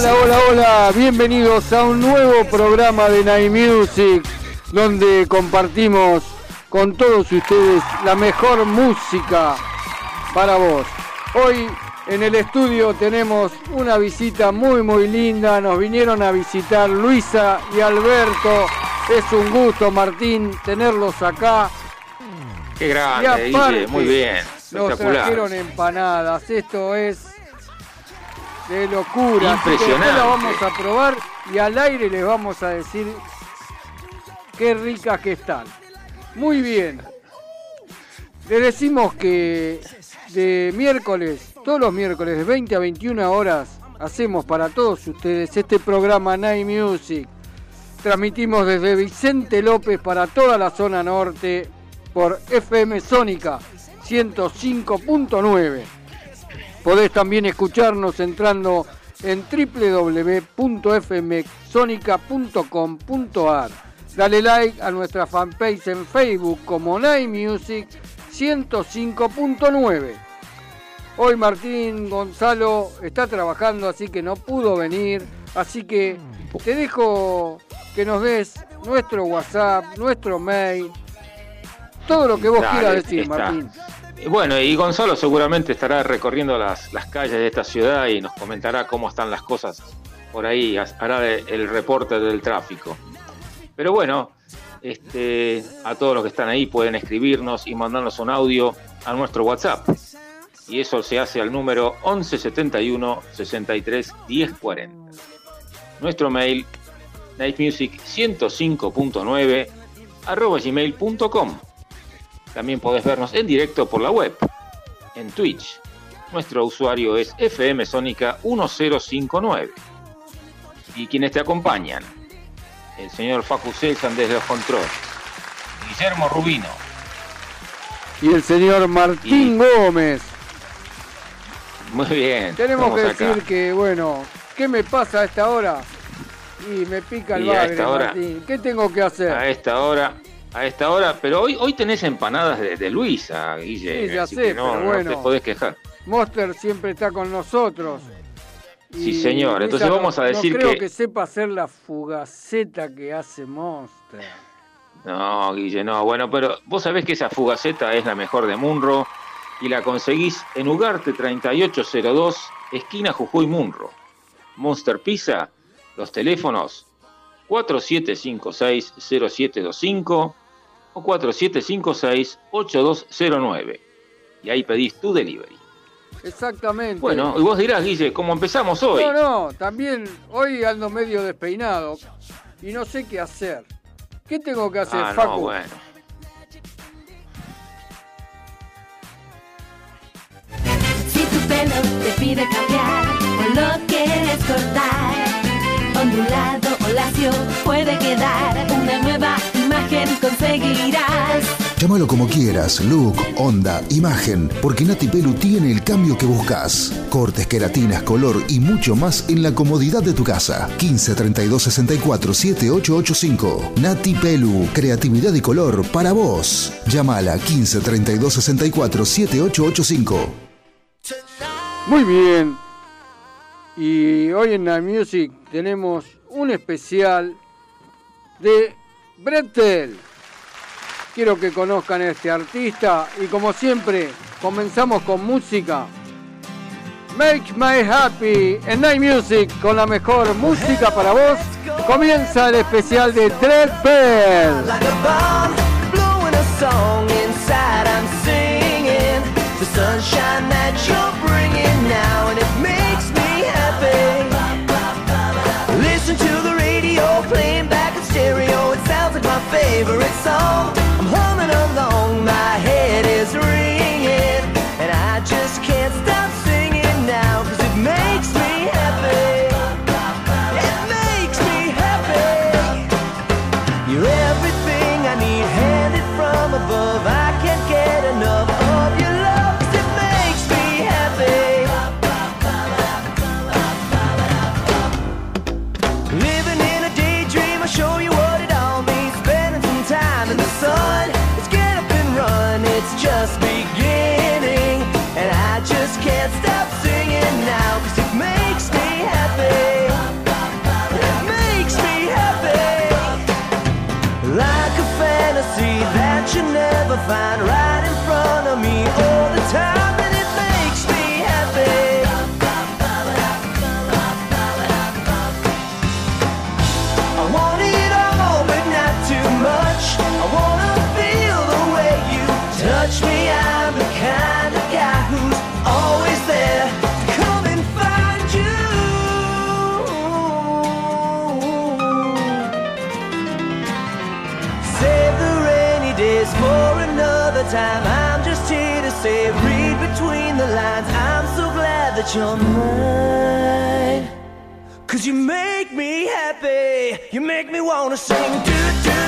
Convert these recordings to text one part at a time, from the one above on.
Hola, hola, hola, bienvenidos a un nuevo programa de Night Music, donde compartimos con todos ustedes la mejor música para vos. Hoy en el estudio tenemos una visita muy muy linda, nos vinieron a visitar Luisa y Alberto, es un gusto Martín tenerlos acá. Qué Y grande, aparte, muy bien, Nos trajeron empanadas, esto es de locura. Impresionante. la vamos a probar y al aire les vamos a decir qué ricas que están. Muy bien. Les decimos que de miércoles, todos los miércoles de 20 a 21 horas, hacemos para todos ustedes este programa Night Music. Transmitimos desde Vicente López para toda la zona norte por FM Sónica 105.9. Podés también escucharnos entrando en www.fmsonica.com.ar. Dale like a nuestra fanpage en Facebook como Night Music 105.9. Hoy Martín Gonzalo está trabajando, así que no pudo venir. Así que te dejo que nos des nuestro WhatsApp, nuestro mail, todo lo que vos Dale, quieras decir, está. Martín. Y Bueno, y Gonzalo seguramente estará recorriendo las, las calles de esta ciudad y nos comentará cómo están las cosas por ahí, ha- hará el reporte del tráfico. Pero bueno, este, a todos los que están ahí pueden escribirnos y mandarnos un audio a nuestro WhatsApp. Y eso se hace al número 1171 63 1040. Nuestro mail, nightmusic105.9 arroba gmail.com. También podés vernos en directo por la web, en Twitch. Nuestro usuario es FM Sónica 1059. Y quienes te acompañan, el señor Facu Celsan desde los controles, Guillermo Rubino, Y el señor Martín Gómez. muy bien. Tenemos que acá. decir que, bueno, ¿qué me pasa a esta hora? Y me pica el Y a esta hora- Martín. ¿Qué tengo que hacer? a esta hora, a esta hora, pero hoy, hoy tenés empanadas de, de Luisa, Guille. Sí, ya sé, no, pero no bueno. te podés quejar. Monster siempre está con nosotros. Sí, señor. Entonces vamos a decir no creo que- que sepa hacer la fugaceta que hace Monster. No, Guille, no. Bueno, pero vos sabés que esa fugaceta es la mejor de Munro y la conseguís en Ugarte 3802, esquina Jujuy Munro. Monster Pizza, los teléfonos 4756-0725 o 4756-8209. Y ahí pedís tu delivery. Exactamente. Bueno, y vos dirás, Guille, ¿cómo empezamos hoy? No, no, también hoy ando medio despeinado y no sé qué hacer. ¿Qué tengo que hacer, ah, Facu? no, bueno. Si tu pelo te pide cambiar o lo quieres cortar, ondulado o lacio puede quedar una nueva imagen conseguirás. Llámalo como quieras, look, onda, imagen, porque Nati Pelu tiene el cambio que buscas. Cortes, queratinas, color y mucho más en la comodidad de tu casa. 15 32 64 7885. Nati Pelu, creatividad y color para vos. Llámala 15 32 64 7885. Muy bien. Y hoy en la Music tenemos un especial de Brettel. Quiero que conozcan a este artista y como siempre comenzamos con música. Make My Happy en Night Music con la mejor música para vos. Comienza el especial de Dread favorite song. That you're mine. Cause you make me happy. You make me wanna sing. Do, do,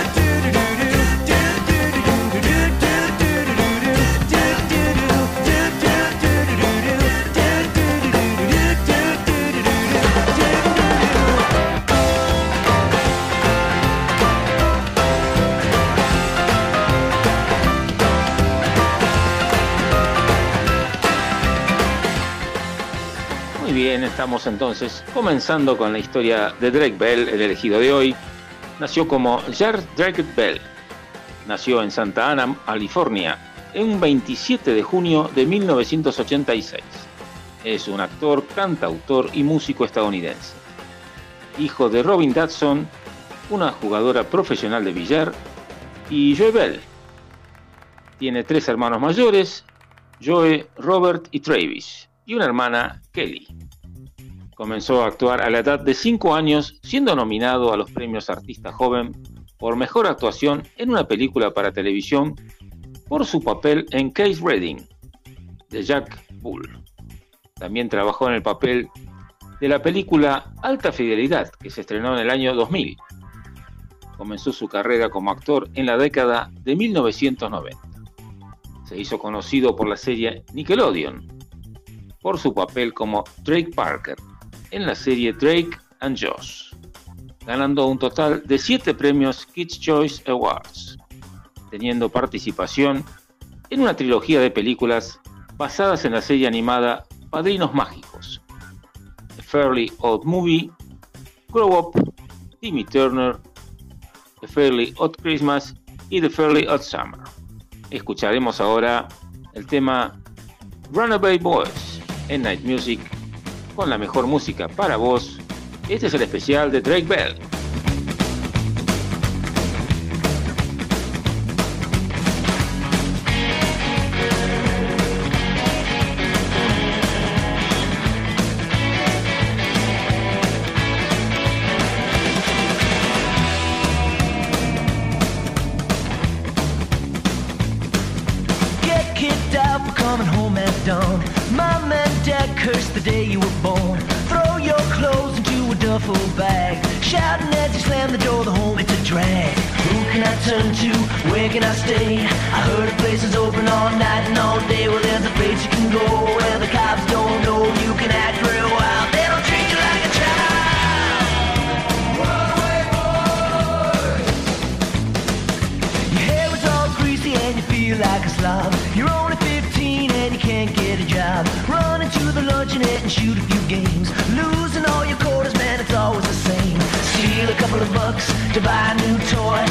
estamos entonces comenzando con la historia de Drake Bell, el elegido de hoy. Nació como Jared Drake Bell. Nació en Santa Ana, California, en un 27 de junio de 1986. Es un actor, cantautor y músico estadounidense. Hijo de Robin Dodson, una jugadora profesional de billar, y Joe Bell. Tiene tres hermanos mayores, Joe, Robert y Travis, y una hermana, Kelly. Comenzó a actuar a la edad de 5 años, siendo nominado a los premios Artista Joven por mejor actuación en una película para televisión por su papel en Case Reading de Jack Bull. También trabajó en el papel de la película Alta Fidelidad, que se estrenó en el año 2000. Comenzó su carrera como actor en la década de 1990. Se hizo conocido por la serie Nickelodeon, por su papel como Drake Parker en la serie Drake and Josh, ganando un total de 7 premios Kids Choice Awards, teniendo participación en una trilogía de películas basadas en la serie animada Padrinos Mágicos, The Fairly Odd Movie, Grow Up, Timmy Turner, The Fairly Odd Christmas y The Fairly Odd Summer. Escucharemos ahora el tema Runaway Boys en Night Music con la mejor música para vos. Este es el especial de Drake Bell. Where can I stay? I heard a place is open all night and all day. Well, there's a place you can go where the cops don't know you can act real wild. They don't treat you like a child. Runaway boys. Your hair is all greasy and you feel like a slob. You're only 15 and you can't get a job. Running to the luncheonette and shoot a few games. Losing all your quarters, man, it's always the same. Steal a couple couple of bucks to buy a new toy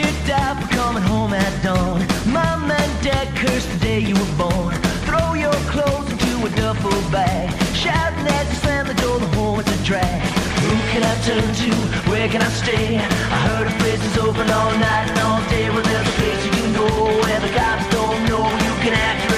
Kicked out for coming home at dawn. Mom and dad curse the day you were born. Throw your clothes into a duffel bag. Shouting as you slam the door, the home is a drag. Who can I turn to? Where can I stay? I heard a place is open all night and all day. Well, there's a place you can go where the cops don't know you can act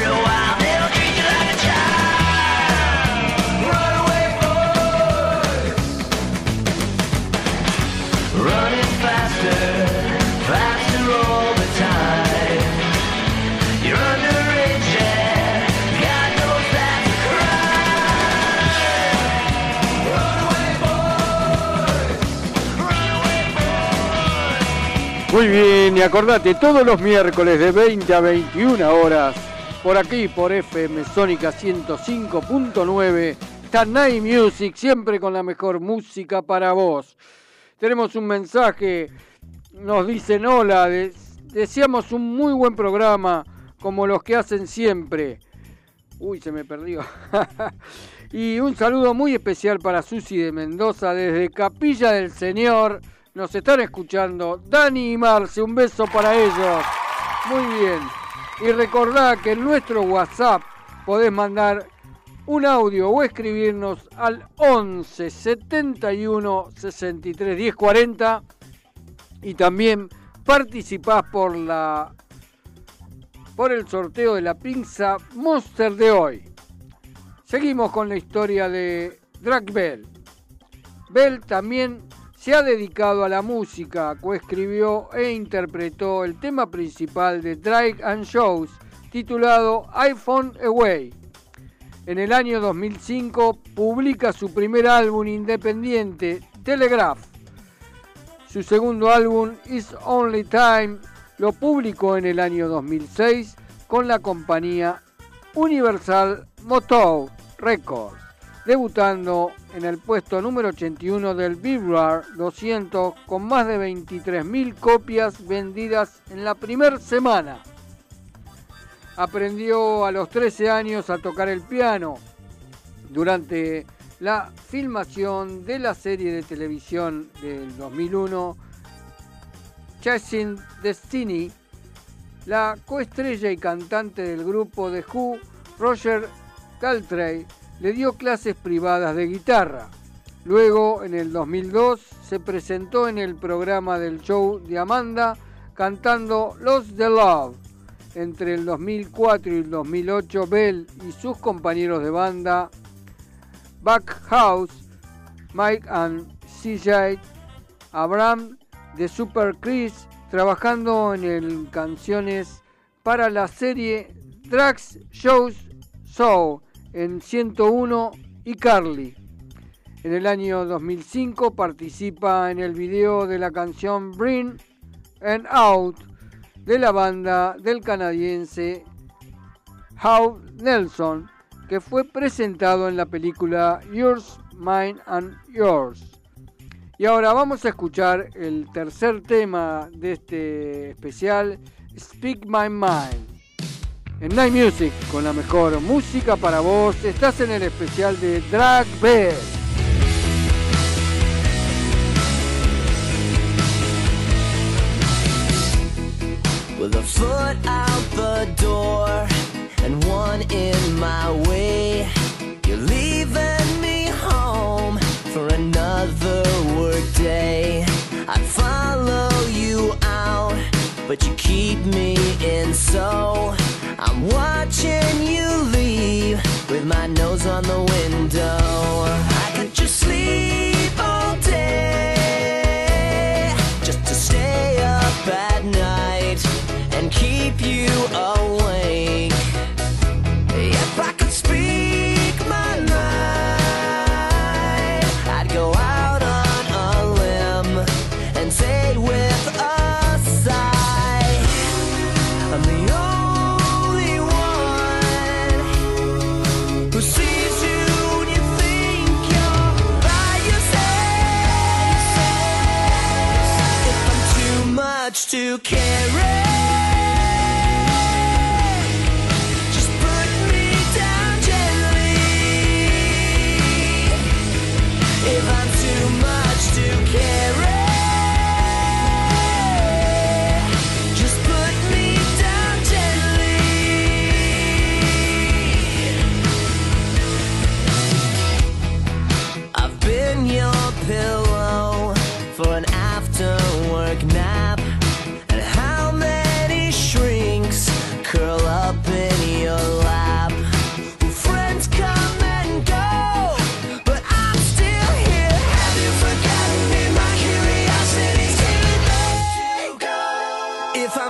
Muy bien, y acordate, todos los miércoles de 20 a 21 horas, por aquí, por FM Sónica 105.9, está Night Music, siempre con la mejor música para vos. Tenemos un mensaje, nos dicen hola, des- deseamos un muy buen programa, como los que hacen siempre. Uy, se me perdió. y un saludo muy especial para Susi de Mendoza desde Capilla del Señor. Nos están escuchando Dani y Marce, un beso para ellos. Muy bien. Y recordá que en nuestro WhatsApp podés mandar un audio o escribirnos al 11 71 63 10 40 y también participás por la por el sorteo de la pizza Monster de hoy. Seguimos con la historia de Drake Bell. Bell también se ha dedicado a la música, coescribió e interpretó el tema principal de Drake and Shows titulado iPhone Away. En el año 2005 publica su primer álbum independiente, Telegraph. Su segundo álbum, It's Only Time, lo publicó en el año 2006 con la compañía Universal Motown Records, debutando en el puesto número 81 del Billboard 200 con más de 23.000 copias vendidas en la primera semana. Aprendió a los 13 años a tocar el piano durante la filmación de la serie de televisión del 2001 Chasing Destiny, la coestrella y cantante del grupo The Who, Roger Daltrey, le dio clases privadas de guitarra. Luego, en el 2002, se presentó en el programa del show de Amanda cantando Los the Love. Entre el 2004 y el 2008, Bell y sus compañeros de banda Backhouse, Mike and CJ, Abraham de Super Chris, trabajando en canciones para la serie Drax Shows Show en 101 y Carly. En el año 2005 participa en el video de la canción Bring and Out de la banda del canadiense How Nelson, que fue presentado en la película Yours, Mine and Yours. Y ahora vamos a escuchar el tercer tema de este especial, Speak My Mind. En Night Music, con la mejor música para vos, estás en el especial de Drag. With a foot out the door and one in my way. You're leaving me home for another work day. I'd follow you out but you keep me in. So I'm watching you leave with my nose on the window. I could just sleep all day just to stay up at night and keep you awake. To carry.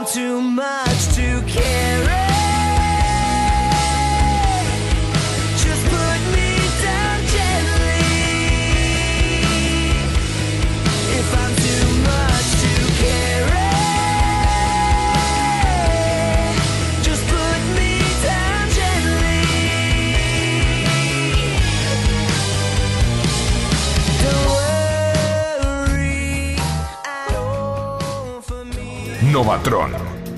Too much Novatron.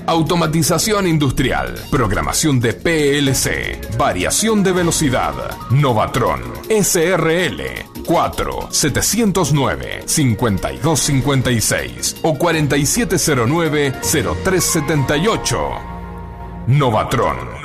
Automatización industrial, programación de PLC, variación de velocidad. Novatron SRL 4 709 5256 o 4709 0378. Novatron.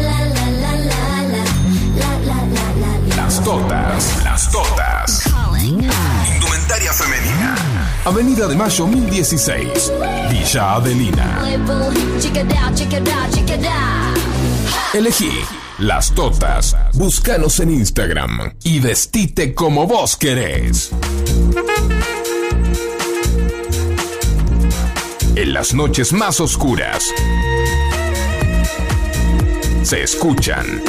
Las totas, las totas. Indumentaria femenina. Avenida de Mayo 1016, Villa Adelina. Elegí las totas. Búscanos en Instagram y vestite como vos querés. En las noches más oscuras se escuchan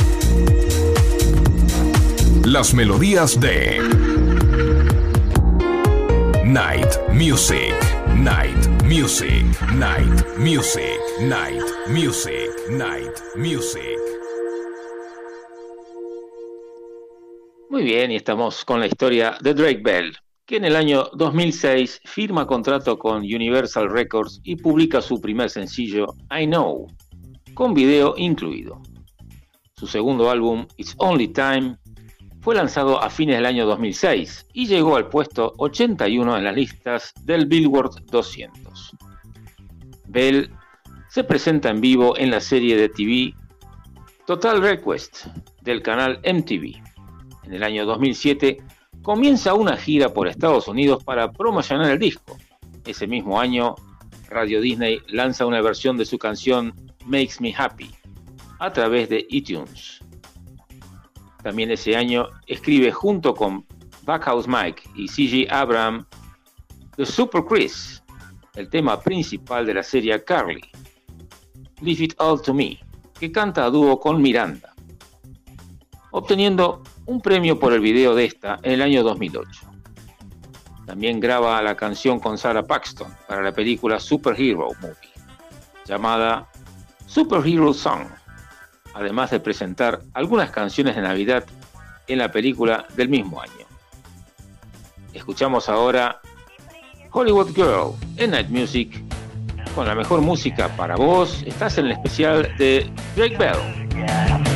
las melodías de Night Music, Night Music, Night Music, Night Music, Night Music. Muy bien, y estamos con la historia de Drake Bell, que en el año 2006 firma contrato con Universal Records y publica su primer sencillo, I Know, con video incluido. Su segundo álbum, It's Only Time, fue lanzado a fines del año 2006 y llegó al puesto 81 en las listas del Billboard 200. Bell se presenta en vivo en la serie de TV Total Request del canal MTV. En el año 2007 comienza una gira por Estados Unidos para promocionar el disco. Ese mismo año, Radio Disney lanza una versión de su canción Makes Me Happy a través de iTunes. También ese año escribe junto con Backhouse Mike y CG Abraham The Super Chris, el tema principal de la serie Carly, Leave It All to Me, que canta a dúo con Miranda, obteniendo un premio por el video de esta en el año 2008. También graba la canción con Sarah Paxton para la película Superhero Movie, llamada Superhero Song, además de presentar algunas canciones de Navidad en la película del mismo año. Escuchamos ahora Hollywood Girl en Night Music con la mejor música para vos. Estás en el especial de Drake Bell.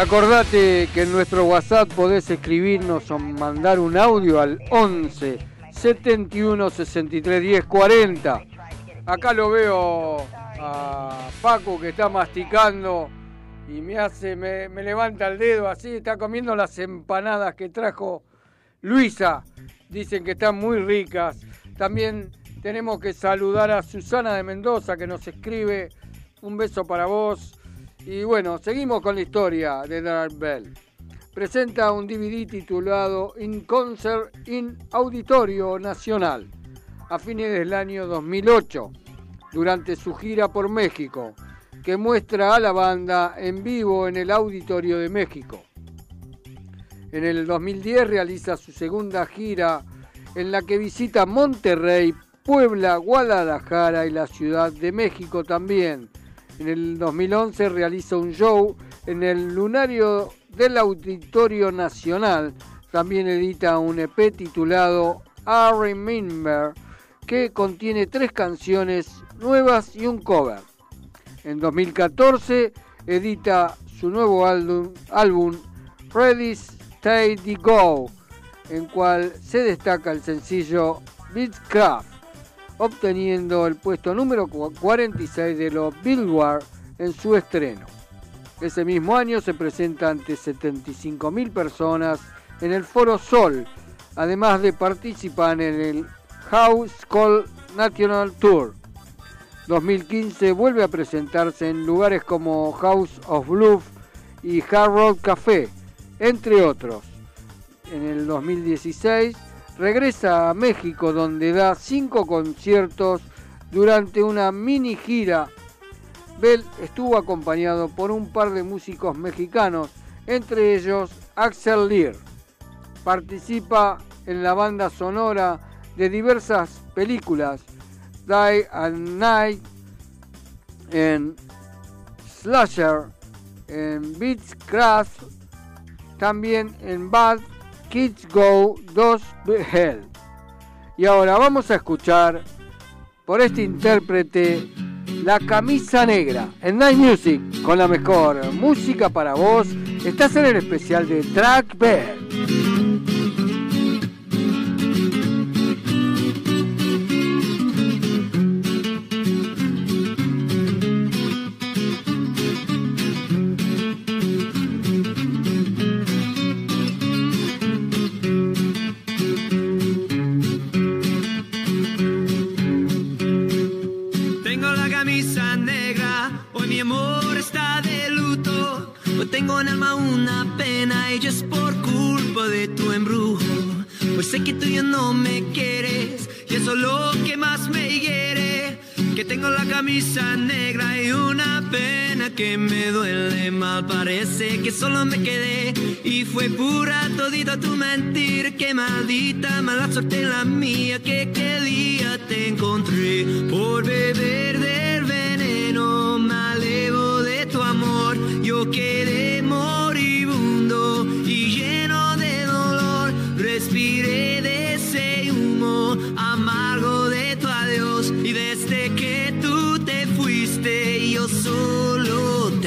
Acordate que en nuestro WhatsApp podés escribirnos o mandar un audio al 11 71 63 10 40. Acá lo veo a Paco que está masticando y me hace, me, me levanta el dedo así, está comiendo las empanadas que trajo Luisa. Dicen que están muy ricas. También tenemos que saludar a Susana de Mendoza que nos escribe. Un beso para vos. Y bueno, seguimos con la historia de Dark Bell. Presenta un DVD titulado In Concert in Auditorio Nacional a fines del año 2008, durante su gira por México, que muestra a la banda en vivo en el Auditorio de México. En el 2010 realiza su segunda gira en la que visita Monterrey, Puebla, Guadalajara y la Ciudad de México también. En el 2011 realiza un show en el Lunario del Auditorio Nacional. También edita un EP titulado I Remember que contiene tres canciones nuevas y un cover. En 2014 edita su nuevo álbum, álbum Ready Steady Go, en cual se destaca el sencillo Beatcraft, obteniendo el puesto número 46 de los Billboard en su estreno. Ese mismo año se presenta ante 75.000 personas en el Foro Sol, además de participar en el House Call National Tour. 2015 vuelve a presentarse en lugares como House of Blues y Hard Rock Café, entre otros. En el 2016 regresa a México donde da cinco conciertos durante una mini gira. Bell estuvo acompañado por un par de músicos mexicanos, entre ellos Axel Lear. Participa en la banda sonora de diversas películas, Die at Night, en Slasher, en Beechcraft, también en Bad Kids Go 2 Hell. Y ahora vamos a escuchar por este intérprete La Camisa Negra en Night Music con la mejor música para vos Estás en el especial de Track Bear. Tengo en alma una pena y es por culpa de tu embrujo. Pues sé que tú ya no me quieres y eso es lo que más me hiere. Que tengo la camisa negra y una pena que me duele mal. Parece que solo me quedé y fue pura todita tu mentir. Que maldita mala suerte la mía que qué día te encontré por beber del veneno. Me alevo de tu amor. Yo quedé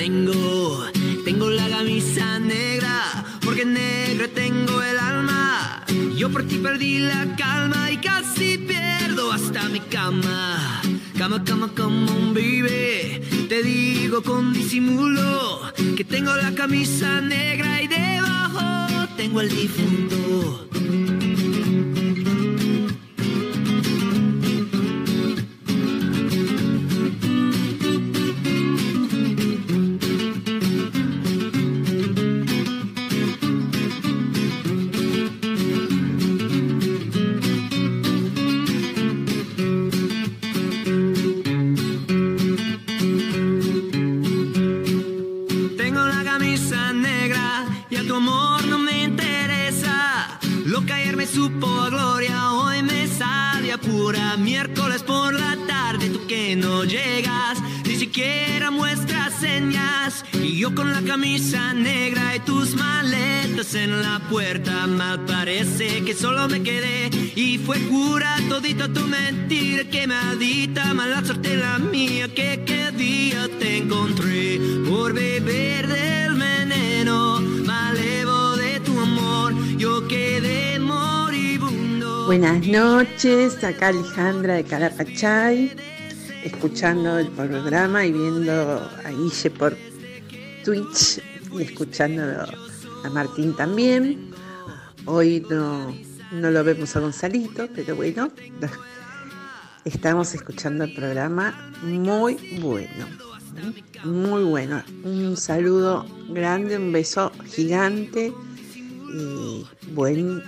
tengo, tengo la camisa negra. Porque negra tengo el alma. Yo por ti perdí la calma y casi pierdo hasta mi cama. Cama, cama, como un vive. Te digo con disimulo que tengo la camisa negra y debajo tengo el difunto. Supo a gloria, hoy me sabe a pura. Miércoles por la tarde, tú que no llegas, ni siquiera muestras señas. Y yo con la camisa negra y tus maletas en la puerta, mal parece que solo me quedé. Y fue cura todita tu mentira, que maldita mala suerte la mía, que qué día te encontré por beber del Buenas noches, acá Alejandra de Calapachay, escuchando el programa y viendo a Guille por Twitch y escuchando a Martín también. Hoy no, no lo vemos a Gonzalito, pero bueno, estamos escuchando el programa muy bueno, muy bueno. Un saludo grande, un beso gigante y buen,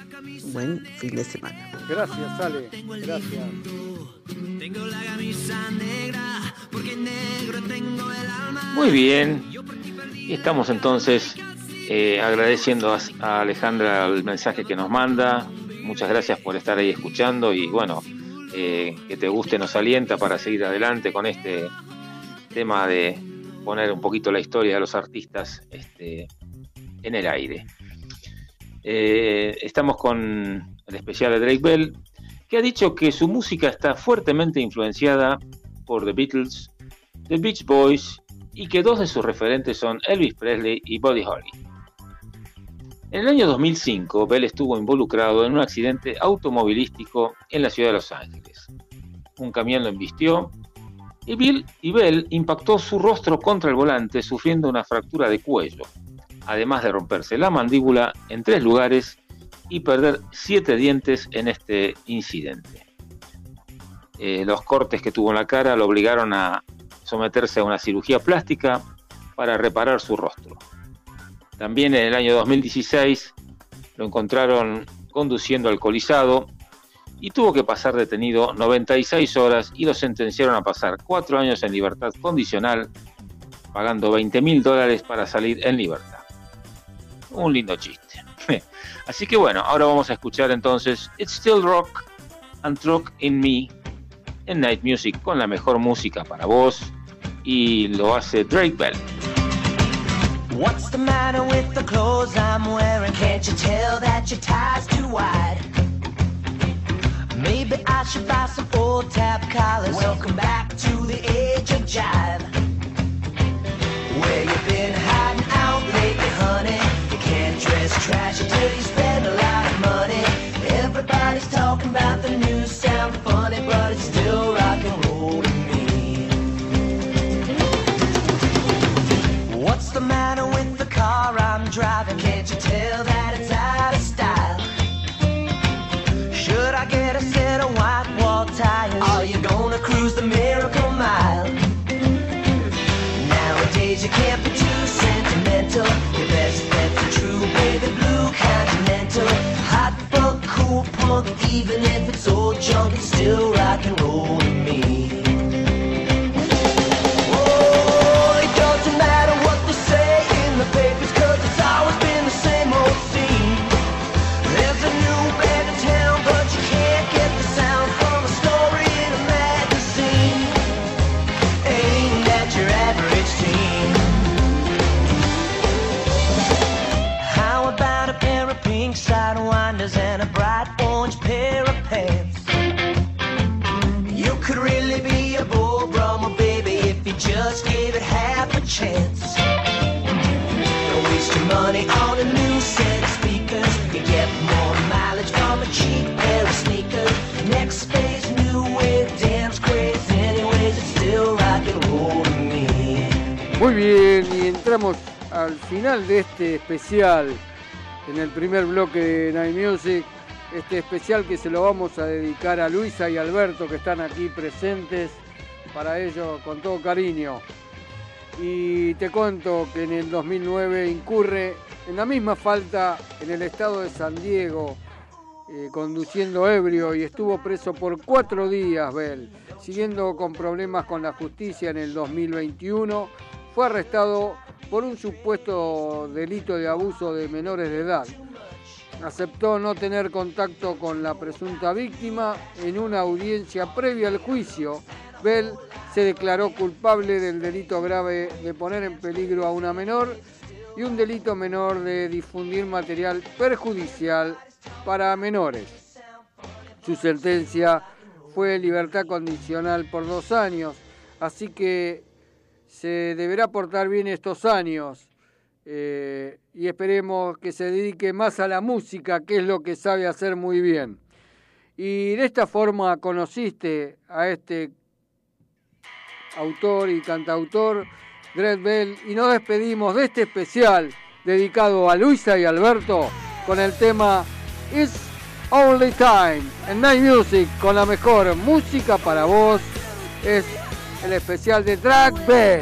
buen fin de semana. Gracias, Ale. Gracias. Tengo la camisa negra, porque negro tengo el alma. Muy bien. Y estamos entonces eh, agradeciendo a, a Alejandra el mensaje que nos manda. Muchas gracias por estar ahí escuchando y bueno, eh, que te guste nos alienta para seguir adelante con este tema de poner un poquito la historia de los artistas este, en el aire. Eh, estamos con el especial de Drake Bell, que ha dicho que su música está fuertemente influenciada por The Beatles, The Beach Boys y que dos de sus referentes son Elvis Presley y Buddy Holly. En el año 2005, Bell estuvo involucrado en un accidente automovilístico en la ciudad de Los Ángeles. Un camión lo embistió y, Bell impactó su rostro contra el volante sufriendo una fractura de cuello, además de romperse la mandíbula en tres lugares y perder siete dientes en este incidente. Eh, los cortes que tuvo en la cara lo obligaron a someterse a una cirugía plástica para reparar su rostro. También en el año 2016 lo encontraron conduciendo alcoholizado y tuvo que pasar detenido 96 horas y lo sentenciaron a pasar cuatro años en libertad condicional, pagando 20 mil dólares para salir en libertad. Un lindo chiste. Así que bueno, ahora vamos a escuchar entonces It's Still Rock and Rock in Me en Night Music con la mejor música para vos y lo hace Drake Bell. What's the matter with the clothes I'm wearing? Can't you tell that your tie's too wide? Maybe I should buy some old tab collars. Welcome back to the age of jive. Where you been you spend a lot of money? Everybody's talking about the new sound funny, but it's still rock and roll to me. What's the matter with the car I'm driving? Can't you tell that it's out of style? Should I get a set of white wall tires? Are you gonna cruise the even if it's old junk, it's still rock and roll chance. Muy bien, y entramos al final de este especial, en el primer bloque de Night Music, este especial que se lo vamos a dedicar a Luisa y Alberto que están aquí presentes, para ellos con todo cariño. Y te cuento que en el 2009 incurre en la misma falta en el estado de San Diego, eh, conduciendo ebrio y estuvo preso por cuatro días, Bell. Siguiendo con problemas con la justicia en el 2021, fue arrestado por un supuesto delito de abuso de menores de edad. Aceptó no tener contacto con la presunta víctima en una audiencia previa al juicio. Se declaró culpable del delito grave de poner en peligro a una menor y un delito menor de difundir material perjudicial para menores. Su sentencia fue libertad condicional por dos años, así que se deberá portar bien estos años eh, y esperemos que se dedique más a la música, que es lo que sabe hacer muy bien. Y de esta forma conociste a este autor y cantautor, Greg Bell, y nos despedimos de este especial dedicado a Luisa y Alberto con el tema It's Only Time en Night Music con la mejor música para vos. Es el especial de Drag Bell.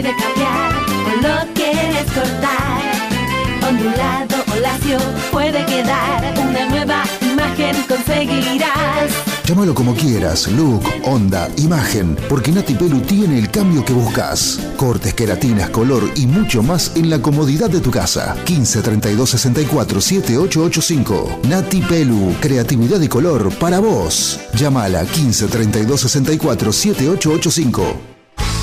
Pide cambiar o lo quieres cortar, ondulado o lacio puede quedar. Una nueva imagen conseguirás. Llámalo como quieras, look, onda, imagen, porque Nati Pelu tiene el cambio que buscas. Cortes, queratinas, color y mucho más en la comodidad de tu casa. 15 32 64 7885. Nati Pelu, creatividad y color para vos. Llámala 15 32 64 7885.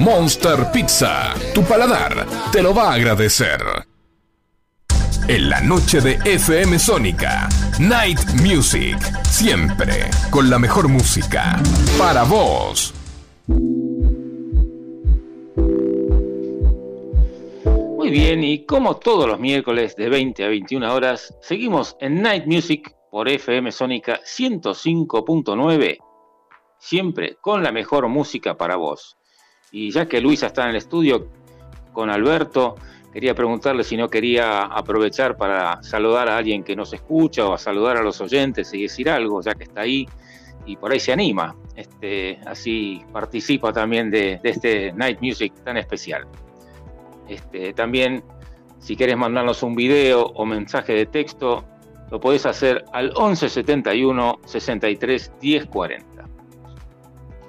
Monster Pizza, tu paladar te lo va a agradecer. En la noche de FM Sónica, Night Music, siempre con la mejor música para vos. Muy bien, y como todos los miércoles de 20 a 21 horas, seguimos en Night Music por FM Sónica 105.9, siempre con la mejor música para vos. Y ya que Luisa está en el estudio con Alberto, quería preguntarle si no quería aprovechar para saludar a alguien que nos escucha o a saludar a los oyentes y decir algo, ya que está ahí y por ahí se anima. Este, así participa también de, este Night Music tan especial. Este, también, si quieres mandarnos un video o mensaje de texto, lo podés hacer al 1171 63 1040.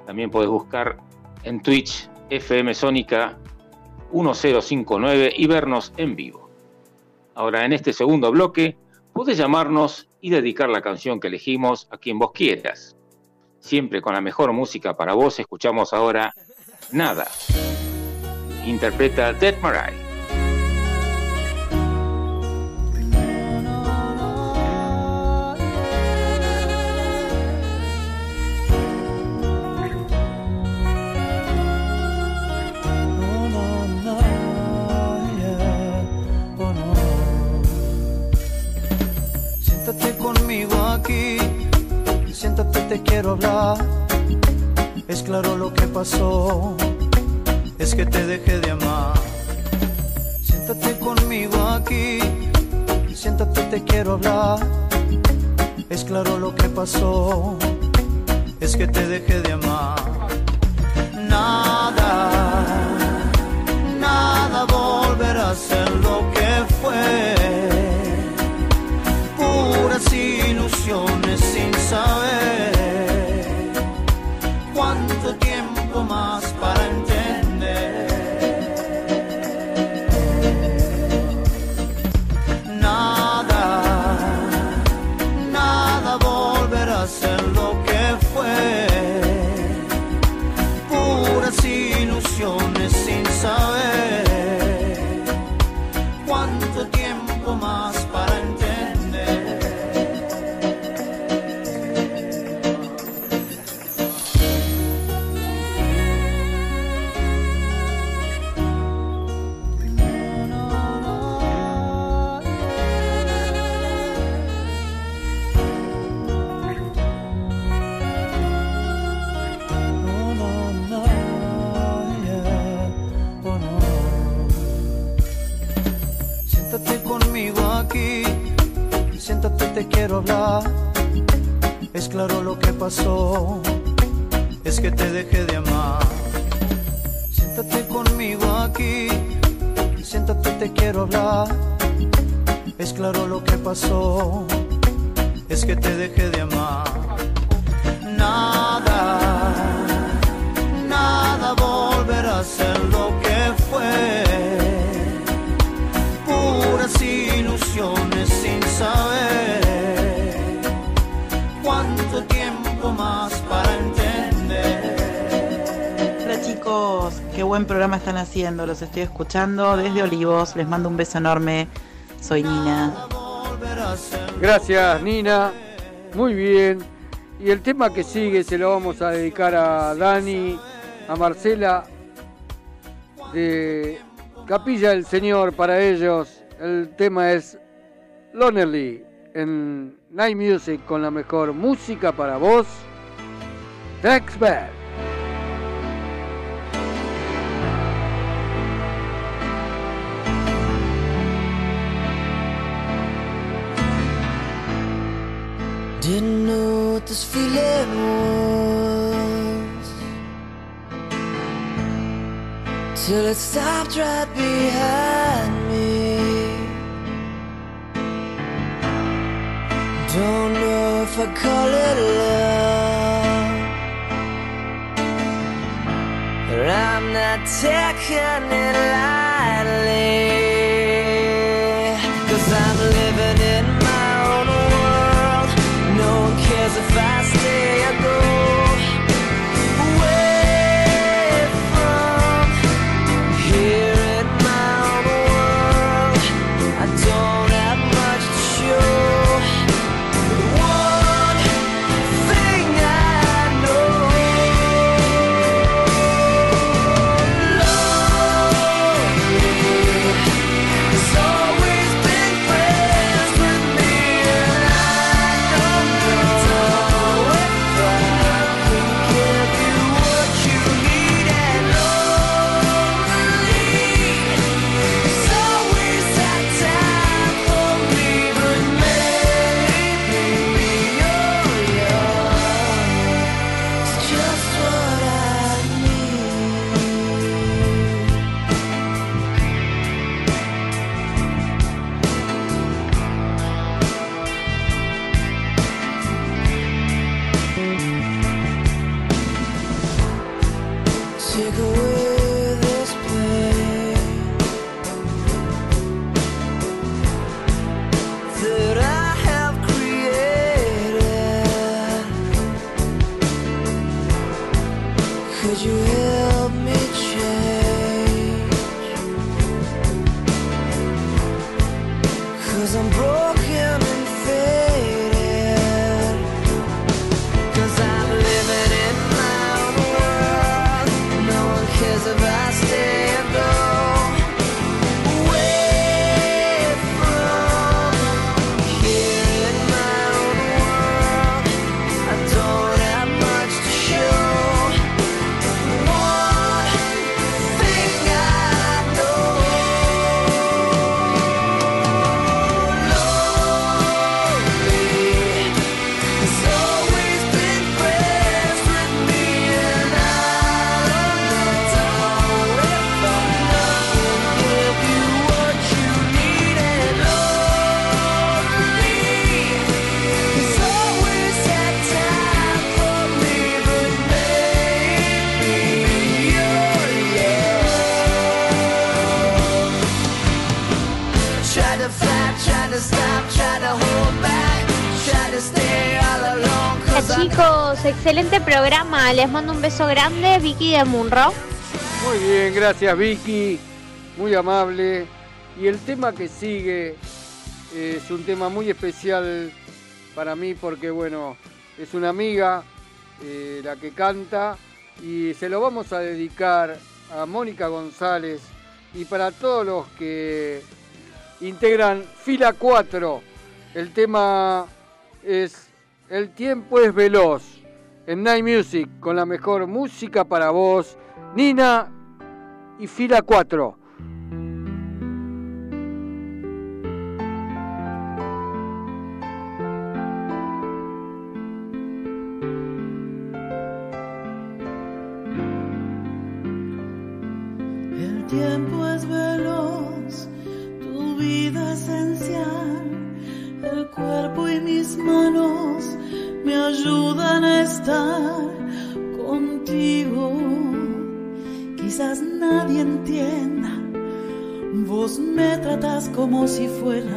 También podés buscar en Twitch FM Sónica 1059 y vernos en vivo. Ahora, en este segundo bloque, podés llamarnos y dedicar la canción que elegimos a quien vos quieras. Siempre con la mejor música para vos, escuchamos ahora Nada. Interpreta Dead Marai. Quiero hablar. Es claro lo que pasó, es que te dejé de amar. Siéntate conmigo aquí, siéntate, te quiero hablar. Es claro lo que pasó, es que te dejé de amar. Nada, nada volverá a ser lo que fue estoy escuchando desde Olivos, les mando un beso enorme, soy Nina. Gracias, Nina. Muy bien. Y el tema que sigue se lo vamos a dedicar a Dani, a Marcela, de Capilla del Señor para ellos. El tema es Lonely en Night Music con la mejor música para vos. Thanks, Bad. Didn't know what this feeling was Till it stopped right behind me. Don't know if I call it love But I'm not taking it lightly Les mando un beso grande, Vicky de Munro. Muy bien, gracias Vicky, muy amable. Y el tema que sigue es un tema muy especial para mí porque, bueno, es una amiga eh, la que canta y se lo vamos a dedicar a Mónica González y para todos los que integran Fila 4. El tema es El tiempo es veloz en Night Music con la mejor música para vos, Nina y Fila 4. Si fuera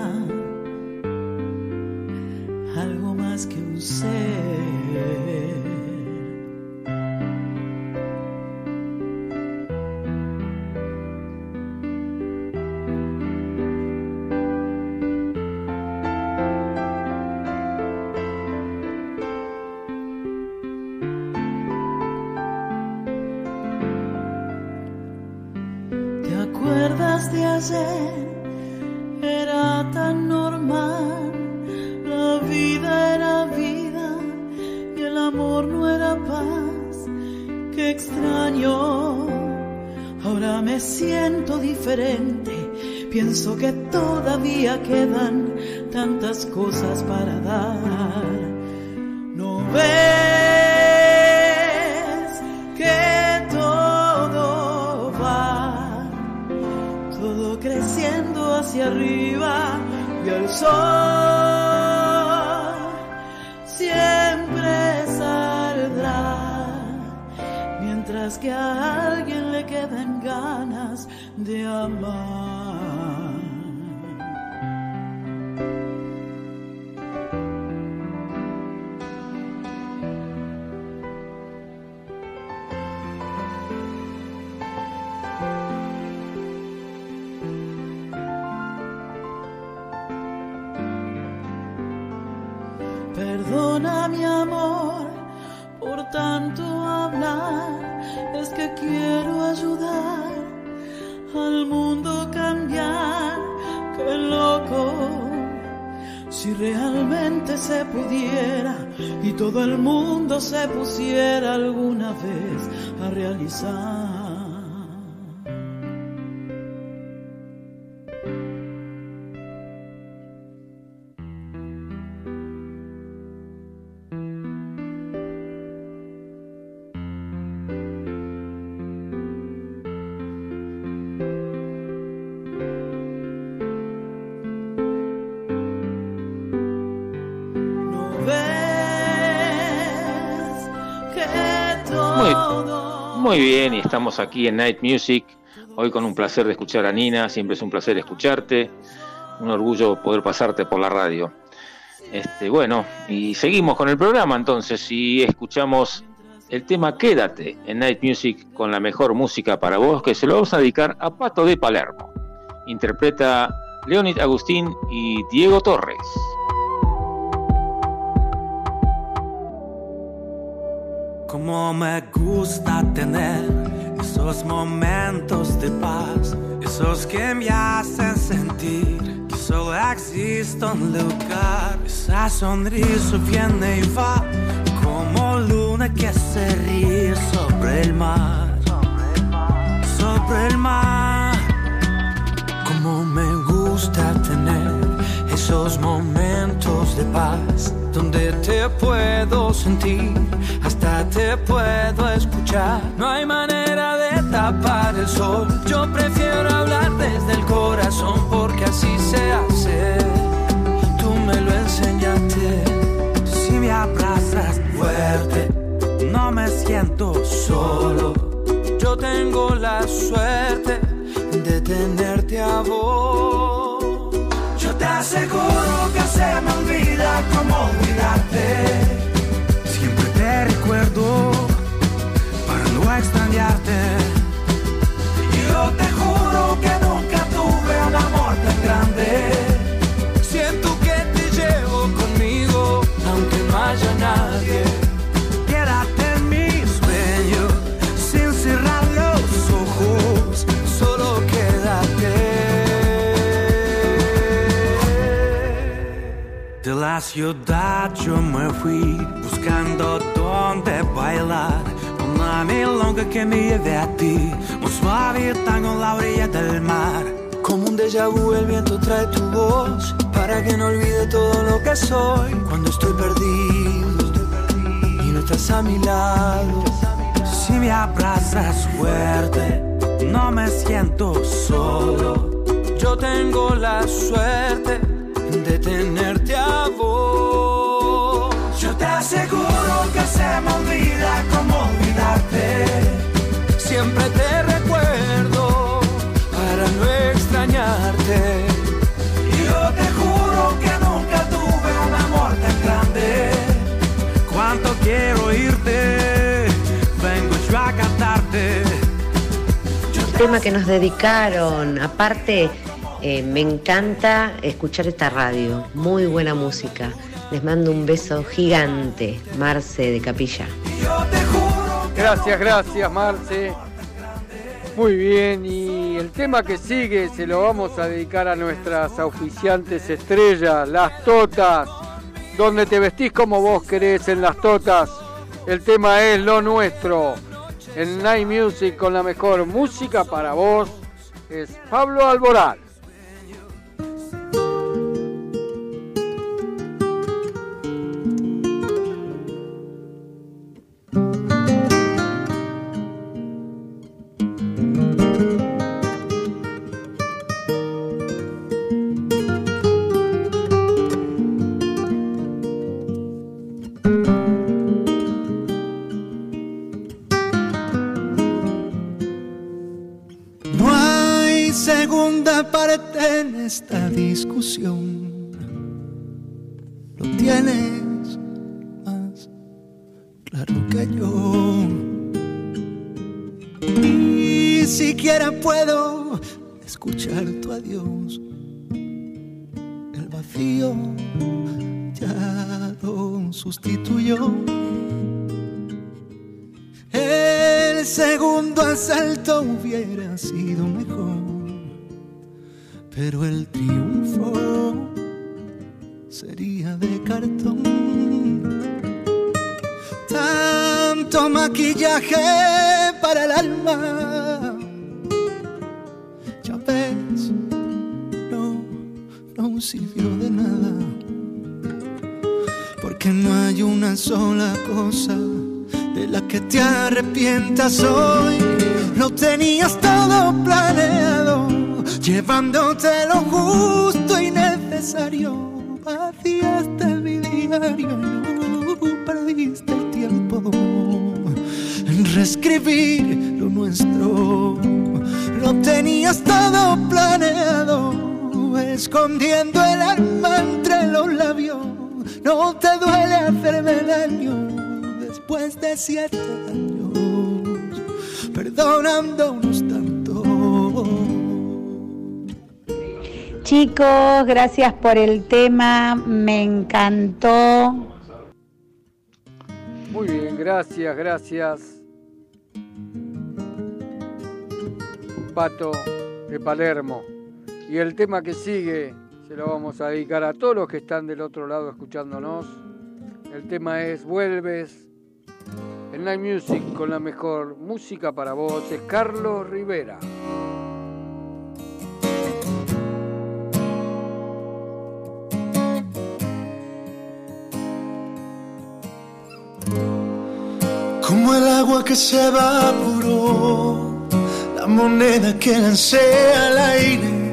que a alguien le queden ganas de amar. Quiero ayudar al mundo cambiar, qué loco. Si realmente se pudiera y todo el mundo se pusiera alguna vez a realizar. Muy bien, y estamos aquí en Night Music, hoy con un placer de escuchar a Nina, siempre es un placer escucharte, un orgullo poder pasarte por la radio. Este, bueno, y seguimos con el programa entonces y escuchamos el tema Quédate en Night Music con la mejor música para vos que se lo vamos a dedicar a Pato de Palermo. Interpreta Leonid Agustín y Diego Torres. Como me gusta tener esos momentos de paz, esos que me hacen sentir que solo existe un lugar. Esa sonrisa viene y va como luna que se ríe sobre el mar, sobre el mar. Como me gusta tener esos momentos de paz donde te puedo sentir, te puedo escuchar. No hay manera de tapar el sol. Yo prefiero hablar desde el corazón porque así se hace. Tú me lo enseñaste. Si me abrazas fuerte, no me siento solo. Yo tengo la suerte de tenerte a vos. Yo te aseguro que se me olvida cómo olvidarte. Recuerdo para no extrañarte. Yo te juro que nunca tuve un amor tan grande. Siento que te llevo conmigo, aunque no haya nadie. Quédate en mi sueño, sin cerrar los ojos, solo quédate. De la ciudad yo me fui buscando dónde bailar. Una milonga que me lleve a ti, un suave tango en la orilla del mar. Como un déjà vu el viento trae tu voz para que no olvide todo lo que soy cuando estoy perdido y no estás a mi lado. Si me abrazas fuerte, no me siento olvidarte. Siempre te recuerdo para no extrañarte. Yo te juro que nunca tuve un amor tan grande. Cuánto quiero irte, vengo yo a cantarte. Tema que nos dedicaron, aparte eh, me encanta escuchar esta radio, muy buena música. Les mando un beso gigante. Marce de Capilla. Gracias, gracias, Marce. Muy bien, y el tema que sigue se lo vamos a dedicar a nuestras auspiciantes estrellas, las Totas, donde te vestís como vos querés en las Totas. El tema es lo nuestro. El Night Music con la mejor música para vos es Pablo Alboral. Escuchar tu adiós. El vacío ya lo sustituyó. El segundo asalto hubiera sido mejor, pero el triunfo sería de cartón. Tanto maquillaje para el alma, de nada, porque no hay una sola cosa de la que te arrepientas hoy. Lo tenías todo planeado, llevándote lo justo y necesario. Vaciaste mi diario y no perdiste el tiempo en reescribir lo nuestro. Lo tenías todo planeado, escondiendo el alma entre los labios. No te duele hacerme daño después de siete años, perdonándonos tanto. Chicos, gracias por el tema, me encantó. Muy bien, gracias, gracias. Pato de Palermo. Y el tema que sigue se lo vamos a dedicar a todos los que están del otro lado escuchándonos. El tema es Vuelves. El Night Music con la mejor música para vos es Carlos Rivera. Como el agua que se evaporó, la moneda que lancé al aire,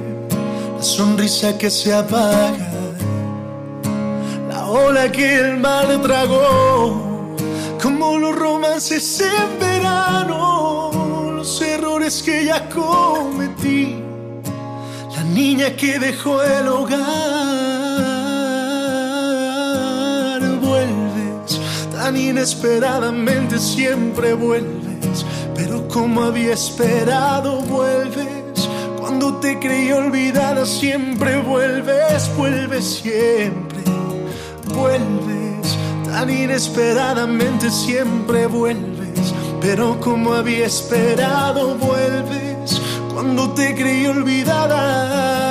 la sonrisa que se apaga, la ola que el mar tragó, como los romances en verano, los errores que ya cometí, la niña que dejó el hogar, vuelves tan inesperadamente siempre vuelves, pero como había esperado vuelves. Cuando te creí olvidada siempre vuelves, vuelves siempre, vuelves. Tan inesperadamente siempre vuelves, pero como había esperado vuelves. Cuando te creí olvidada.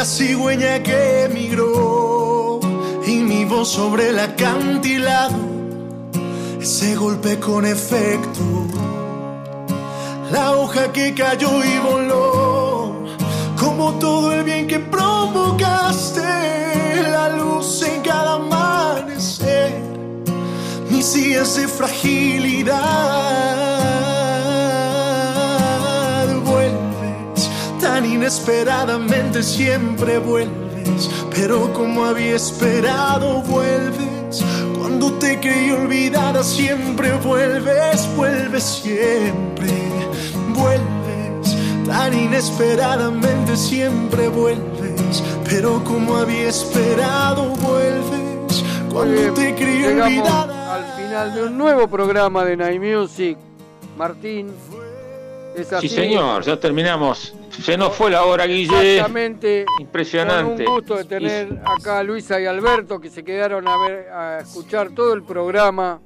La cigüeña que emigró y mi voz sobre el acantilado, ese golpe con efecto, la hoja que cayó y voló, como todo el bien que provocaste, la luz en cada amanecer, mis días de fragilidad, inesperadamente siempre vuelves, pero como había esperado vuelves. Cuando te creí olvidada siempre vuelves, vuelves siempre, vuelves. Tan inesperadamente siempre vuelves, pero como había esperado vuelves. Cuando te creí Llegamos olvidada. al final de un nuevo programa de Night Music. Martín, es así. Sí, señor, ya terminamos. Se nos fue la hora, Guille. Exactamente. Impresionante. Con un gusto de tener acá a Luisa y Alberto que se quedaron a ver a escuchar todo el programa.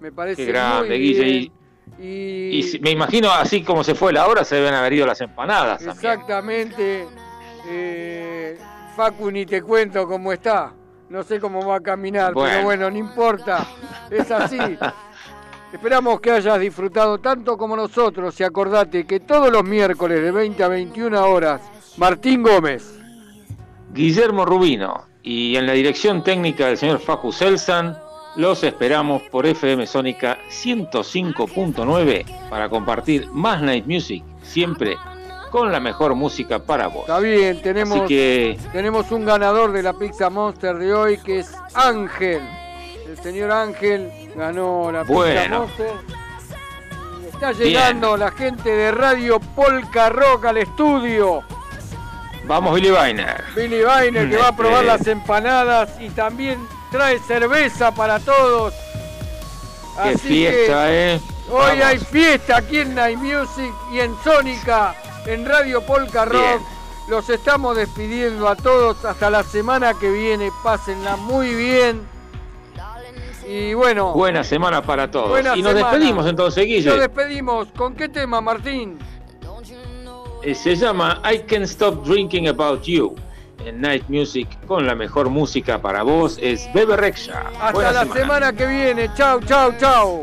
Me parece Qué grande, muy Guille. bien. Y, y me imagino, así como se fue la hora, se deben haber ido las empanadas. Exactamente. Eh, Facu ni te cuento cómo está. No sé cómo va a caminar, pero Bueno. bueno, no importa. Es así. Esperamos que hayas disfrutado tanto como nosotros y acordate que todos los miércoles de 20 a 21 horas, Martín Gómez. Guillermo Rubino y en la dirección técnica del señor Facu Selsan, los esperamos por FM Sónica 105.9 para compartir más Night Music, siempre con la mejor música para vos. Está bien, tenemos, que tenemos un ganador de la Pizza Monster de hoy que es Ángel. El señor Ángel ganó la Bueno. Monster. Está llegando la gente de Radio Polka Rock al estudio. vamos Billy Weiner. Billy Weiner que va a probar Este- las empanadas y también trae cerveza para todos. Qué Así fiesta, que ¿eh? Hoy Vamos. hay fiesta aquí en Night Music y en Sónica, en Radio Polka Rock. Bien. Los estamos despidiendo a todos hasta la semana que viene. Pásenla muy bien. Y bueno, Buena semana para todos. Buena y nos semana. despedimos entonces, Guille. nos despedimos. ¿Con qué tema, Martín? Eh, se llama I Can't Stop Drinking About You. En Night Music, con la mejor música para vos, es Bebe Rexha. Hasta Buena la semana. semana que viene. Chau, chau, chau.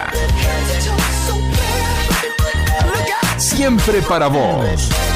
Siempre para vos.